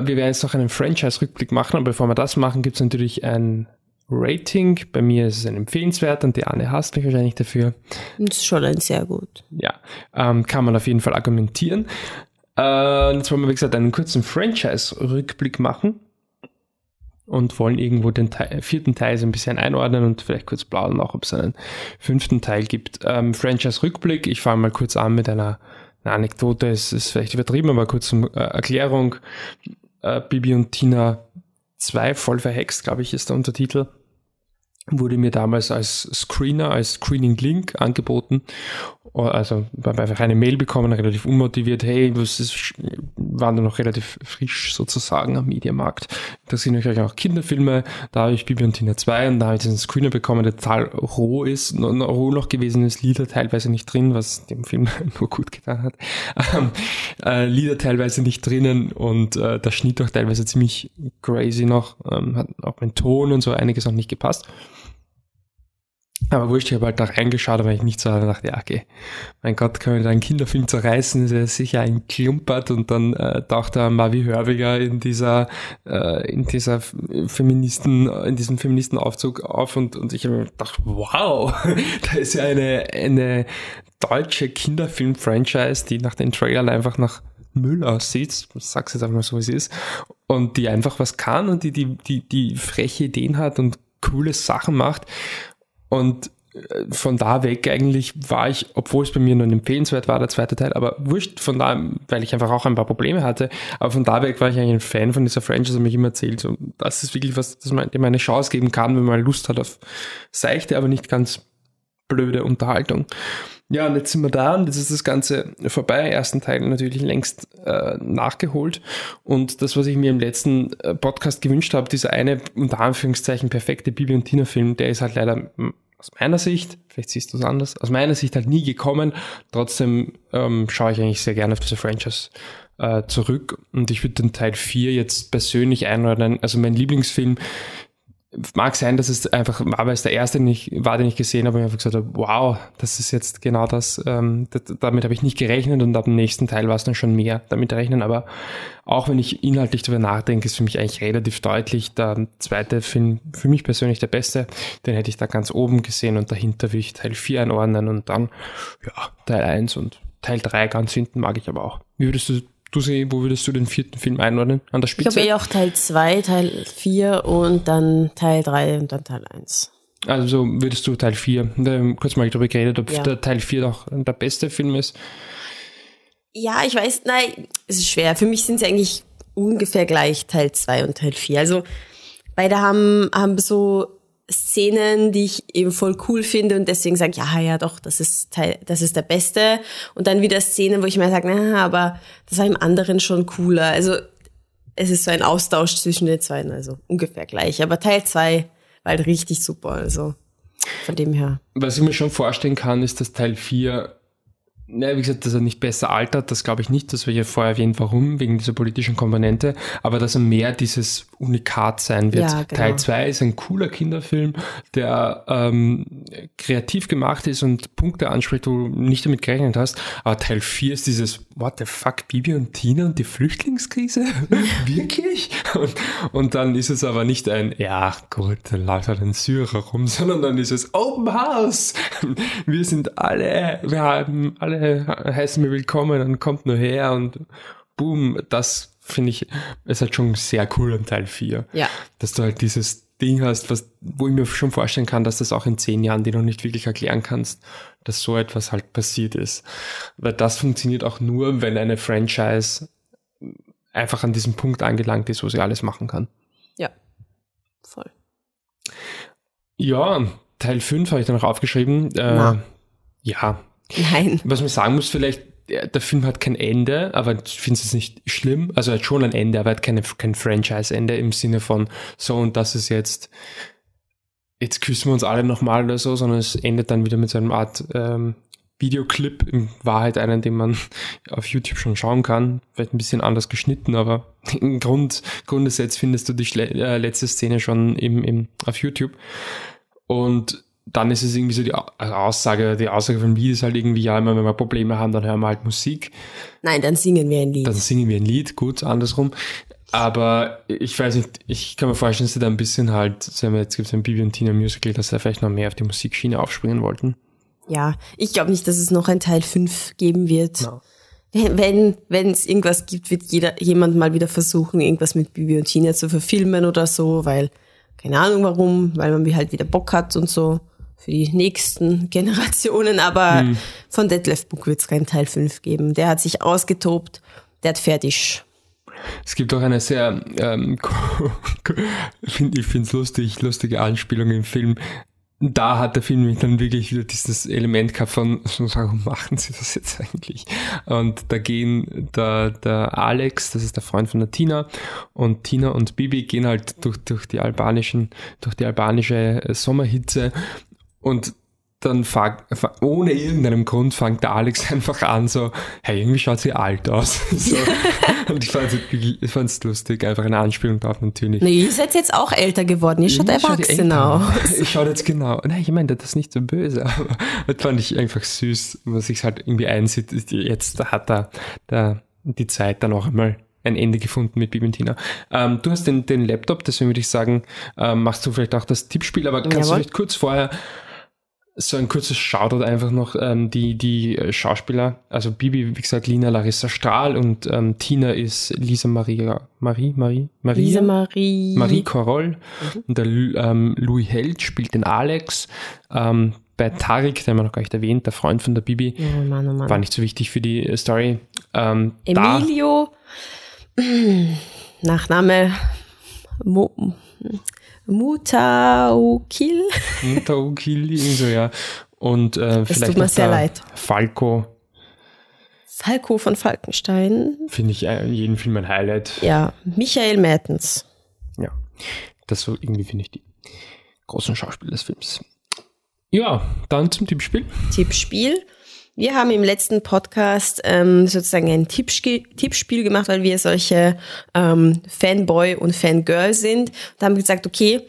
wir werden jetzt noch einen Franchise-Rückblick machen, aber bevor wir das machen, gibt es natürlich ein Rating. Bei mir ist es ein empfehlenswert und die Anne hasst mich wahrscheinlich dafür. Das ist schon ein sehr gut. Ja, ähm, kann man auf jeden Fall argumentieren. Äh, jetzt wollen wir, wie gesagt, einen kurzen Franchise-Rückblick machen und wollen irgendwo den Teil, vierten Teil so ein bisschen einordnen und vielleicht kurz plaudern, auch ob es einen fünften Teil gibt. Ähm, Franchise-Rückblick, ich fange mal kurz an mit einer, einer Anekdote, es ist vielleicht übertrieben, aber kurz zum äh, Erklärung. Äh, Bibi und Tina 2, voll verhext, glaube ich, ist der Untertitel wurde mir damals als Screener, als Screening-Link angeboten. Also einfach eine Mail bekommen, relativ unmotiviert, hey, was ist, waren da noch relativ frisch sozusagen am Mediamarkt. Interessieren euch auch Kinderfilme, da habe ich Bibi und Tina 2 und da habe ich diesen Screener bekommen, der total roh ist, roh noch gewesen ist, Lieder teilweise nicht drin, was dem Film nur gut getan hat. Ähm, äh, Lieder teilweise nicht drinnen und äh, der Schnitt auch teilweise ziemlich crazy noch, ähm, hat auch mein Ton und so einiges noch nicht gepasst. Aber wurscht, ich habe halt auch reingeschaut, aber ich nicht so dachte, ja, okay, mein Gott, können wir da einen Kinderfilm zerreißen, ist ja sicher ein Klumpert und dann äh, taucht da Mavi Hörbiger in dieser, äh, in dieser Feministen, in diesem Feministenaufzug auf und, und ich habe mir gedacht, wow, da ist ja eine, eine deutsche Kinderfilm-Franchise, die nach den Trailern einfach nach Müll aussieht, sag's jetzt einfach mal so, wie es ist, und die einfach was kann und die, die, die, die freche Ideen hat und coole Sachen macht. Und äh, von da weg eigentlich war ich, obwohl es bei mir nur empfehlenswert war, der zweite Teil, aber wurscht von da, weil ich einfach auch ein paar Probleme hatte, aber von da weg war ich eigentlich ein Fan von dieser Franchise und mich immer erzählt, so, das ist wirklich was, das man dem eine Chance geben kann, wenn man Lust hat auf seichte, aber nicht ganz blöde Unterhaltung. Ja, und jetzt sind wir da und jetzt ist das Ganze vorbei. Ersten Teil natürlich längst äh, nachgeholt. Und das, was ich mir im letzten äh, Podcast gewünscht habe, dieser eine unter Anführungszeichen perfekte Bibi und Tina-Film, der ist halt leider aus meiner Sicht, vielleicht siehst du es anders, aus meiner Sicht halt nie gekommen. Trotzdem ähm, schaue ich eigentlich sehr gerne auf diese Franchise äh, zurück. Und ich würde den Teil 4 jetzt persönlich einordnen. Also mein Lieblingsfilm mag sein, dass es einfach weil es der erste nicht war, den ich gesehen habe, und ich einfach gesagt habe, wow, das ist jetzt genau das, ähm, das damit habe ich nicht gerechnet und ab dem nächsten Teil war es dann schon mehr damit rechnen, aber auch wenn ich inhaltlich darüber nachdenke, ist für mich eigentlich relativ deutlich, der zweite Film für mich persönlich der beste, den hätte ich da ganz oben gesehen und dahinter will ich Teil 4 einordnen und dann, ja, Teil 1 und Teil 3 ganz hinten mag ich aber auch. Wie würdest du du sie, wo würdest du den vierten Film einordnen? An der Spitze? Ich habe eh auch Teil 2, Teil 4 und dann Teil 3 und dann Teil 1. Also würdest du Teil 4, kurz mal darüber geredet, ob ja. der Teil 4 doch der beste Film ist. Ja, ich weiß, nein, es ist schwer. Für mich sind sie eigentlich ungefähr gleich Teil 2 und Teil 4. Also beide haben, haben so Szenen, die ich eben voll cool finde und deswegen sage, ja, ja, doch, das ist Teil, das ist der Beste. Und dann wieder Szenen, wo ich mir sage, na, aber das war im anderen schon cooler. Also es ist so ein Austausch zwischen den zwei, also ungefähr gleich. Aber Teil zwei war halt richtig super, also von dem her. Was ich mir schon vorstellen kann, ist, dass Teil vier ja, wie gesagt, dass er nicht besser altert, das glaube ich nicht. Das wir ja vorher erwähnt, warum, wegen dieser politischen Komponente. Aber dass er mehr dieses Unikat sein wird. Ja, genau. Teil 2 ist ein cooler Kinderfilm, der ähm, kreativ gemacht ist und Punkte anspricht, wo du nicht damit gerechnet hast. Aber Teil 4 ist dieses, what the fuck, Bibi und Tina und die Flüchtlingskrise? Wirklich? Und, und dann ist es aber nicht ein, ja gut, dann läuft halt ein Syrer rum, sondern dann ist es Open House. Wir sind alle, wir haben alle heißen mir willkommen und kommt nur her und boom, das finde ich, ist halt schon sehr cool am Teil 4. Ja. Dass du halt dieses Ding hast, was, wo ich mir schon vorstellen kann, dass das auch in zehn Jahren dir noch nicht wirklich erklären kannst, dass so etwas halt passiert ist. Weil das funktioniert auch nur, wenn eine Franchise einfach an diesem Punkt angelangt ist, wo sie alles machen kann. Ja, voll. Ja, Teil 5 habe ich dann noch aufgeschrieben. Äh, ja, Nein. Was man sagen muss, vielleicht, der Film hat kein Ende, aber ich finde es nicht schlimm. Also er hat schon ein Ende, aber er hat keine, kein Franchise-Ende im Sinne von, so und das ist jetzt, jetzt küssen wir uns alle nochmal oder so, sondern es endet dann wieder mit so einer Art ähm, Videoclip, in Wahrheit einen, den man auf YouTube schon schauen kann. Vielleicht ein bisschen anders geschnitten, aber im Grund, Grundgesetz findest du die äh, letzte Szene schon im, im, auf YouTube. Und dann ist es irgendwie so die also Aussage, die Aussage vom Lied ist halt irgendwie, ja, immer wenn wir Probleme haben, dann hören wir halt Musik. Nein, dann singen wir ein Lied. Dann singen wir ein Lied, gut, andersrum. Aber ich weiß nicht, ich kann mir vorstellen, dass sie da ein bisschen halt, sagen wir, jetzt gibt es ein Bibi und Tina Musical, dass sie vielleicht noch mehr auf die Musikschiene aufspringen wollten. Ja, ich glaube nicht, dass es noch ein Teil 5 geben wird. No. Wenn wenn es irgendwas gibt, wird jeder jemand mal wieder versuchen, irgendwas mit Bibi und Tina zu verfilmen oder so, weil keine Ahnung warum, weil man halt wieder Bock hat und so für die nächsten Generationen, aber hm. von Detlef Book wird es keinen Teil 5 geben. Der hat sich ausgetobt, der hat fertig. Es gibt auch eine sehr, ähm, ich finde es lustig, lustige Anspielung im Film. Da hat der Film dann wirklich wieder dieses Element gehabt von, warum machen sie das jetzt eigentlich? Und da gehen der, der Alex, das ist der Freund von der Tina, und Tina und Bibi gehen halt durch, durch die albanischen, durch die albanische Sommerhitze und dann fang, ohne irgendeinen Grund fängt der Alex einfach an, so, hey, irgendwie schaut sie alt aus. so. Und ich fand es ich lustig, einfach eine Anspielung darauf natürlich. Nee, ihr seid jetzt auch älter geworden, ihr schaut erwachsen aus. Ich schaue jetzt genau. Nein, ich meine, das ist nicht so böse, aber das fand ich einfach süß, was sich halt irgendwie einsieht. Jetzt hat er da die Zeit dann auch einmal ein Ende gefunden mit Bibentina. Ähm, du hast den, den Laptop, deswegen würde ich sagen, ähm, machst du vielleicht auch das Tippspiel, aber kannst Jawohl. du vielleicht kurz vorher so ein kurzes Shoutout einfach noch, ähm, die, die Schauspieler, also Bibi, wie gesagt, Lina Larissa Strahl und ähm, Tina ist Lisa Maria, Marie, Marie, Maria? Lisa Marie. Marie Koroll. Mhm. Und der ähm, Louis Held spielt den Alex. Ähm, bei Tarik, den haben wir noch gar nicht erwähnt, der Freund von der Bibi, oh Mann, oh Mann. war nicht so wichtig für die Story. Ähm, Emilio, Nachname Mo, Mutaukil. Mutaukil, so ja. Und äh, das vielleicht tut mir sehr leid. Falco. Falco von Falkenstein. Finde ich in jedem Film ein Highlight. Ja, Michael Mertens. Ja, das so irgendwie finde ich die großen Schauspieler des Films. Ja, dann zum Tippspiel. Tippspiel. Wir haben im letzten Podcast ähm, sozusagen ein Tippspiel, gemacht, weil wir solche ähm, Fanboy und Fangirl sind und haben gesagt, okay,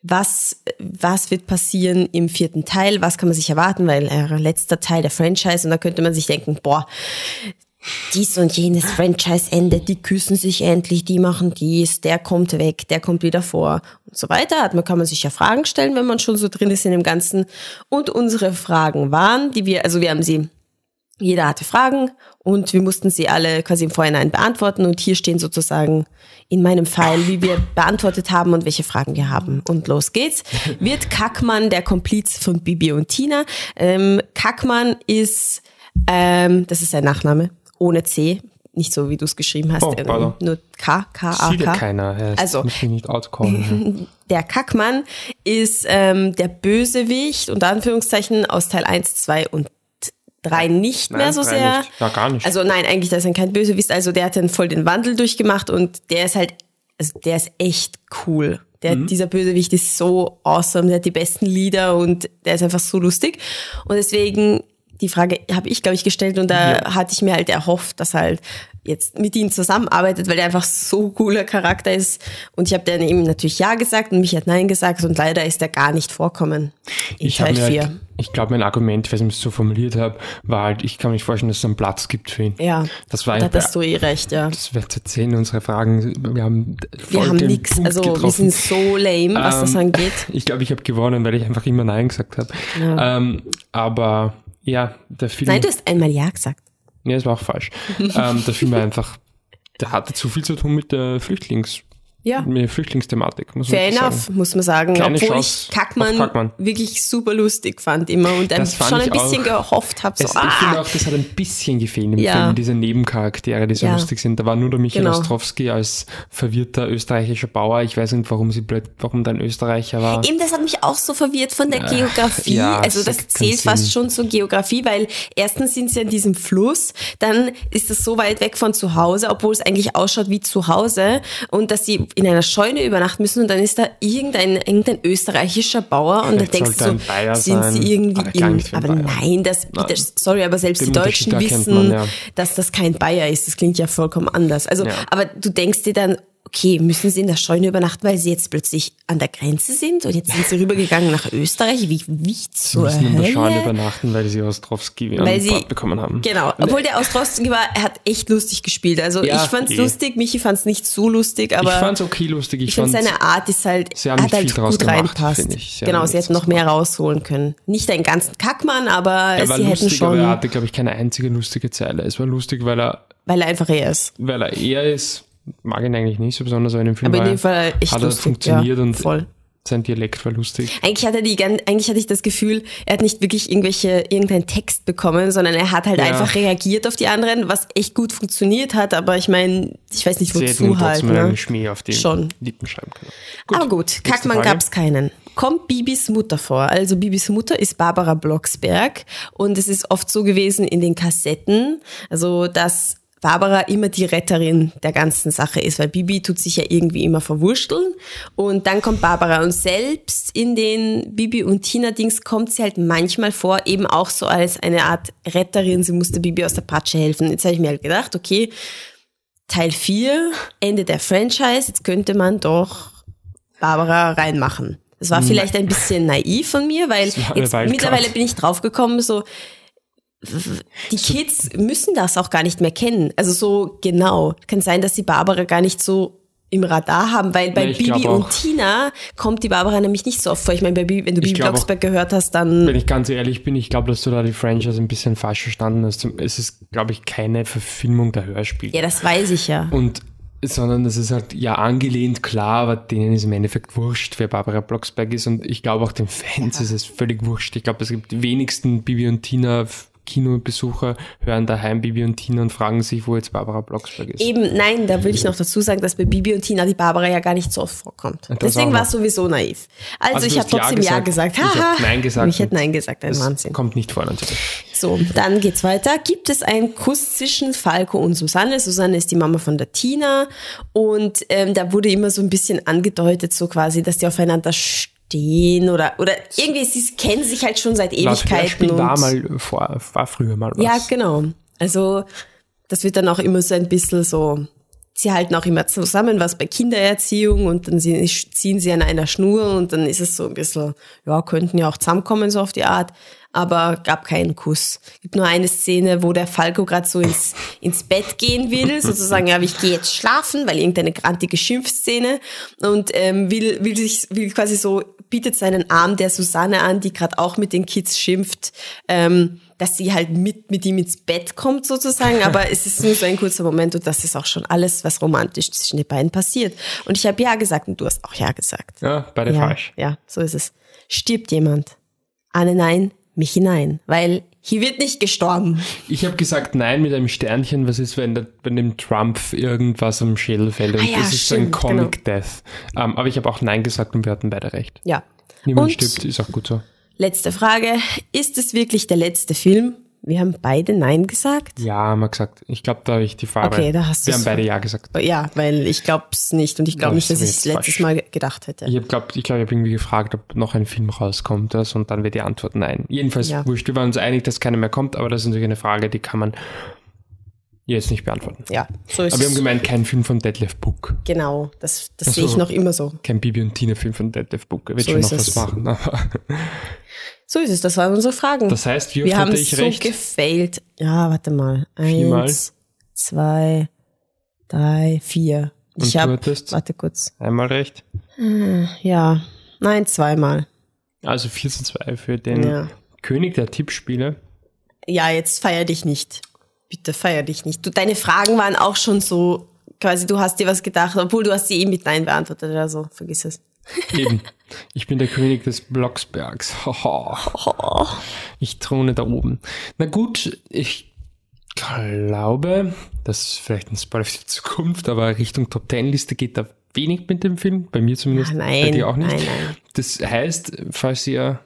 was, was wird passieren im vierten Teil? Was kann man sich erwarten? Weil äh, letzter Teil der Franchise und da könnte man sich denken, boah, dies und jenes Franchise endet, die küssen sich endlich, die machen dies, der kommt weg, der kommt wieder vor und so weiter. Man kann man sich ja Fragen stellen, wenn man schon so drin ist in dem Ganzen. Und unsere Fragen waren, die wir, also wir haben sie, jeder hatte Fragen und wir mussten sie alle quasi im Vorhinein beantworten und hier stehen sozusagen in meinem Fall, wie wir beantwortet haben und welche Fragen wir haben. Und los geht's. Wird Kackmann der Kompliz von Bibi und Tina? Ähm, Kackmann ist, ähm, das ist sein Nachname, ohne C, nicht so, wie du es geschrieben hast, oh, ähm, nur K, K, A, K. keiner. Er ist Also- nicht outcallen. Der Kackmann ist ähm, der Bösewicht, unter Anführungszeichen, aus Teil 1, 2 und 3 nicht mehr Nein, so drei sehr. Nicht. Ja, gar nicht. Also nein, eigentlich, das ist kein Bösewicht. Also der hat dann voll den Wandel durchgemacht und der ist halt, also der ist echt cool. Der, Mhm. Dieser Bösewicht ist so awesome, der hat die besten Lieder und der ist einfach so lustig. Und deswegen, die Frage habe ich, glaube ich, gestellt und da hatte ich mir halt erhofft, dass halt jetzt mit ihm zusammenarbeitet, weil der einfach so cooler Charakter ist. Und ich habe dann ihm natürlich Ja gesagt und mich hat Nein gesagt und leider ist er gar nicht vorkommen in ich habe Teil mir 4. halt, ich glaube, mein Argument, ob ich es so formuliert habe, war halt, ich kann mir nicht vorstellen, dass es einen Platz gibt für ihn. ja, Das war da hattest du eh recht, ja. Das wird zu zehn unsere Fragen. Wir haben Wir haben Punkt also wir getroffen. sind so lame, was das Ähm, angeht. Ich glaube, ich habe gewonnen, weil ich einfach immer Nein gesagt habe. Ähm, aber ja, der Film. Nein, du hast einmal Ja gesagt. Nee, das war auch falsch. ähm, der Film war einfach, der hatte zu viel zu tun mit der Flüchtlings, Ja. mit Flüchtlingsthematik, muss Fair man enough, sagen. muss man sagen. Keine Obwohl Chance ich Kackmann, Kackmann. wirklich super lustig fand immer und Das fand schon ein bisschen auch. gehofft habe. So, Es, ich finde ah, auch, das hat ein bisschen gefehlt im Ja. Film, diese Nebencharaktere, die so Ja. lustig sind. Da war nur der Michael Genau. Ostrowski als verwirrter österreichischer Bauer. Ich weiß nicht, warum sie blöd, warum da ein Österreicher war. Eben, das hat mich auch so verwirrt von der Geografie. Also das das zählt fast Sinn. schon zur Geografie, weil erstens sind sie an diesem Fluss, dann ist es so weit weg von zu Hause, obwohl es eigentlich ausschaut wie zu Hause und dass sie in einer Scheune übernachten müssen und dann ist da irgendein, irgendein österreichischer Bauer und da denkst du, Bayer sind sein, sie irgendwie aber ein aber Bayer. nein, das, Nein. das, sorry, aber selbst Den die Deutschen wissen, man, ja. dass das kein Bayer ist. Das klingt ja vollkommen anders. Also, Ja. aber du denkst dir dann, okay, müssen sie in der Scheune übernachten, weil sie jetzt plötzlich an der Grenze sind und jetzt sind sie rübergegangen nach Österreich? Wie, wie Sie zur müssen in der Scheune übernachten, weil sie Ostrowski Weil sie, bekommen haben. genau, obwohl der Ostrowski war, er hat echt lustig gespielt. Also Ja, ich fand's eh. lustig, Michi fand's nicht so lustig, aber ich fand's okay lustig. Ich, ich fand seine Art ist halt, sie haben hat halt viel draus gut gemacht, reinpasst. Sie genau, sie hätten noch mehr rausholen können. Nicht einen ganzen Kackmann, aber er war sie hätten lustig, aber er schon, hatte, glaube ich, keine einzige lustige Zeile. Es war lustig, weil er, weil er einfach er ist. weil er er ist, mag ihn eigentlich nicht so besonders, aber in dem Film Aber in dem Fall echt hat er lustig. funktioniert ja, und voll. sein Dialekt war lustig. Eigentlich hatte, die, eigentlich hatte ich das Gefühl, er hat nicht wirklich irgendwelche, irgendeinen Text bekommen, sondern er hat halt Ja. einfach reagiert auf die anderen, was echt gut funktioniert hat, aber ich meine, ich weiß nicht, Sie hätten wozu halt. trotzdem einen Ne? Schmäh auf die Schon. Lippen schreiben können. aber gut, Kackmann Frage. gab's keinen. Kommt Bibis Mutter vor? Also Bibis Mutter ist Barbara Blocksberg und es ist oft so gewesen in den Kassetten, also dass Barbara immer die Retterin der ganzen Sache ist, weil Bibi tut sich ja irgendwie immer verwurschteln und dann kommt Barbara und selbst in den Bibi und Tina Dings kommt sie halt manchmal vor, eben auch so als eine Art Retterin, sie musste Bibi aus der Patsche helfen. Jetzt habe ich mir halt gedacht, okay, Teil 4, Ende der Franchise, jetzt könnte man doch Barbara reinmachen. Das war vielleicht ein bisschen naiv von mir, weil jetzt mittlerweile bin ich draufgekommen, so die Kids müssen das auch gar nicht mehr kennen. Also so genau. Kann sein, dass sie Barbara gar nicht so im Radar haben, weil bei Ja, ich Bibi und. Tina kommt die Barbara nämlich nicht so oft vor. Ich meine, bei Bibi, wenn du Bibi Blocksberg gehört hast, dann Wenn ich ganz ehrlich bin, ich glaube, dass du da die Franchise ein bisschen falsch verstanden hast. Es ist, glaube ich, keine Verfilmung der Hörspiele. ja, das weiß ich ja. Und sondern das ist halt ja angelehnt, klar, aber denen ist im Endeffekt wurscht, wer Barbara Blocksberg ist. Und ich glaube auch den Fans ist es völlig wurscht. Ich glaube, es gibt die wenigsten Bibi und Tina Kinobesucher hören daheim Bibi und Tina und fragen sich, wo jetzt Barbara Blocksberg ist. Eben, nein, da will ich noch dazu sagen, dass bei Bibi und Tina die Barbara ja gar nicht so oft vorkommt. Das Deswegen war es sowieso naiv. Also, Also ich habe hast Ja trotzdem Ja gesagt, gesagt. ich Haha. hab Nein gesagt Ich hätte Nein gesagt, ein Das Wahnsinn. kommt nicht vor natürlich. So, dann geht's weiter. Gibt es einen Kuss zwischen Falco und Susanne? Susanne ist die Mama von der Tina und ähm, da wurde immer so ein bisschen angedeutet, so quasi, dass die aufeinander stehen oder oder irgendwie sie kennen sich halt schon seit Laut Ewigkeiten und war mal vor, war früher mal was. ja genau. Also das wird dann auch immer so ein bisschen so. Sie halten auch immer zusammen was bei Kindererziehung und dann ziehen sie an einer Schnur und dann ist es so ein bisschen, ja, könnten ja auch zusammenkommen, so auf die Art, aber gab keinen Kuss. Gibt nur eine Szene, wo der Falco gerade so ins, ins Bett gehen will, sozusagen, ja, ich gehe jetzt schlafen, weil irgendeine grantige Schimpfszene und ähm, will, will sich, will quasi so, bietet seinen Arm der Susanne an, die gerade auch mit den Kids schimpft, ähm, dass sie halt mit, mit ihm ins Bett kommt sozusagen, aber es ist nur so ein kurzer Moment und das ist auch schon alles, was romantisch zwischen den beiden passiert. Und ich habe Ja gesagt und du hast auch Ja gesagt. Ja, beide ja, falsch. Ja, so ist es. Stirbt jemand? Anne nein, mich hinein, weil hier wird nicht gestorben. Ich habe gesagt nein mit einem Sternchen. Was ist, wenn, der, wenn dem Trump irgendwas am Schädel fällt? Und Ah ja, das ist so ein stimmt, Comic Death. Ähm, aber ich habe auch nein gesagt und wir hatten beide recht. Ja. Niemand und stirbt, ist auch gut so. letzte Frage. Ist es wirklich der letzte Film? Wir haben beide Nein gesagt. Ja, haben wir gesagt. Ich glaube, da habe ich die Farbe. Okay, da hast Wir du's. haben beide ja gesagt. Ja, weil ich glaube es nicht und ich glaube nicht, das dass ich es letztes falsch. Mal ge- gedacht hätte. Ich habe glaub, ich, glaub, ich habe irgendwie gefragt, ob noch ein Film rauskommt das und dann wäre die Antwort nein. Jedenfalls Ja. wurscht. Wir waren uns einig, dass keiner mehr kommt, aber das ist natürlich eine Frage, die kann man jetzt nicht beantworten. Ja, so ist Aber wir haben es. gemeint, kein Film von Detlef Book. Genau, das, das Ach sehe ich so. noch immer so. Kein Bibi und Tina Film von Detlef Book. Er wird So schon noch es. was machen. Aber So ist es, das waren unsere Fragen. das heißt, wie oft Wir haben ich so recht? gefailt. Ja, warte mal. Viermal? Eins, zwei, drei, vier. Und Ich habe, hattest? warte kurz. Einmal recht. Ja, nein, zweimal. Also 4 zu 2 für den Ja. König der Tippspiele. Ja, jetzt feier dich nicht. Bitte feier dich nicht. Du, deine Fragen waren auch schon so, quasi, du hast dir was gedacht, obwohl du hast sie eh mit Nein beantwortet oder so. Vergiss es. Eben. Ich bin der König des Blocksbergs. Haha. Ich throne da oben. Na gut, ich glaube, das ist vielleicht ein Spoiler für die Zukunft, aber Richtung Top Ten Liste geht da wenig mit dem Film. Bei mir zumindest. Ah, bei nein, dir auch nicht. nein, nein. Das heißt, falls ihr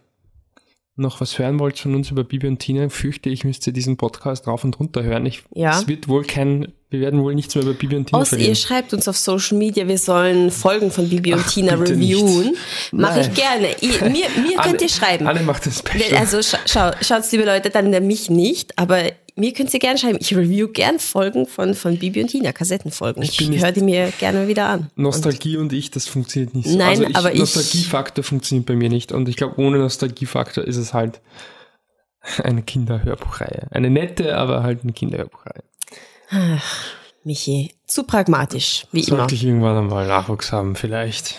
noch was hören wollt von uns über Bibi und Tina, fürchte ich, müsst ihr diesen Podcast rauf und runter hören. Ich, Ja. Es wird wohl kein, wir werden wohl nichts mehr über Bibi und Tina Außer ihr verlieren. schreibt uns auf Social Media, wir sollen Folgen von Bibi und Ach, Tina bitte reviewen. Mache ich gerne. Ihr, mir mir Anne- könnt ihr schreiben. Anne macht das Special. Also scha schau, schaut's, liebe Leute, dann mich nicht, aber mir könnt ihr gerne schreiben. Ich review gern Folgen von, von Bibi und Tina, Kassettenfolgen. Ich, nicht- höre die mir gerne wieder an. Nostalgie und ich, das funktioniert nicht so. Nein, also ich, aber ich- Nostalgiefaktor funktioniert bei mir nicht. Und ich glaube, ohne Nostalgiefaktor ist es halt eine Kinderhörbuchreihe. Eine nette, aber halt eine Kinderhörbuchreihe. Michi, zu pragmatisch, wie immer. Sollte ich irgendwann einmal Nachwuchs haben, vielleicht.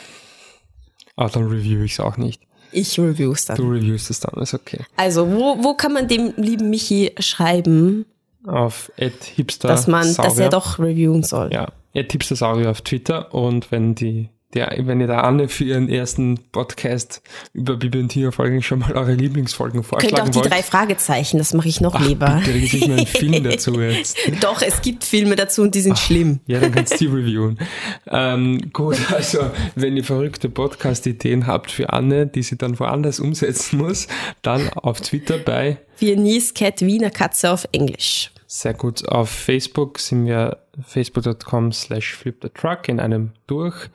Aber dann review ich es auch nicht. Ich review's Du dann. reviewst es dann, ist okay. Also, wo, wo kann man dem lieben Michi schreiben, Auf hipster dass man, dass er doch reviewen soll? Ja, hipstersaurier auf Twitter und wenn die, der, wenn ihr der Anne für ihren ersten Podcast über Bibi und Tina Folgen schon mal eure Lieblingsfolgen Könnt auch vorschlagen die wollt. drei Fragezeichen, das mache ich noch lieber. Bitte, da gibt einen Film dazu jetzt. Doch, es gibt Filme dazu und die sind schlimm. Ja, dann kannst du die reviewen. Ähm, gut, also wenn ihr verrückte Podcast-Ideen habt für Anne, die sie dann woanders umsetzen muss, dann auf Twitter bei Viennese Cat Wiener Katze auf Englisch. sehr gut. Auf Facebook sind wir facebook.com slash flipthetruck in einem durch,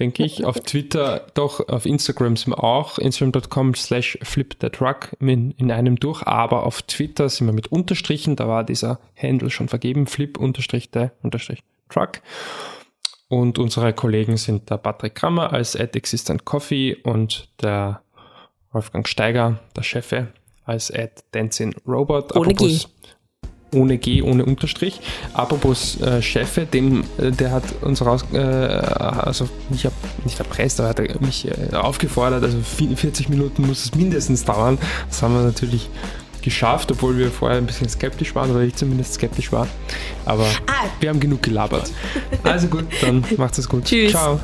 denke ich. Auf Twitter, doch, auf Instagram sind wir auch, instagram.com slash flipthetruck in, in einem durch, aber auf Twitter sind wir mit Unterstrichen, da war dieser Handle schon vergeben, flip unterstrich der unterstrich truck. Und unsere Kollegen sind der Patrick Krammer als at Existent Coffee und der Wolfgang Steiger, der Chefe, als at Dancing Robot. Ohne G. ohne G, ohne Unterstrich. Apropos äh, Chefe, dem, äh, der hat uns raus, äh, also ich habe nicht erpresst, aber hat mich äh, aufgefordert, also 40 Minuten muss es mindestens dauern. Das haben wir natürlich geschafft, obwohl wir vorher ein bisschen skeptisch waren, oder ich zumindest skeptisch war. Aber ah. wir haben genug gelabert. Also gut, dann macht's es gut. Tschüss. Ciao.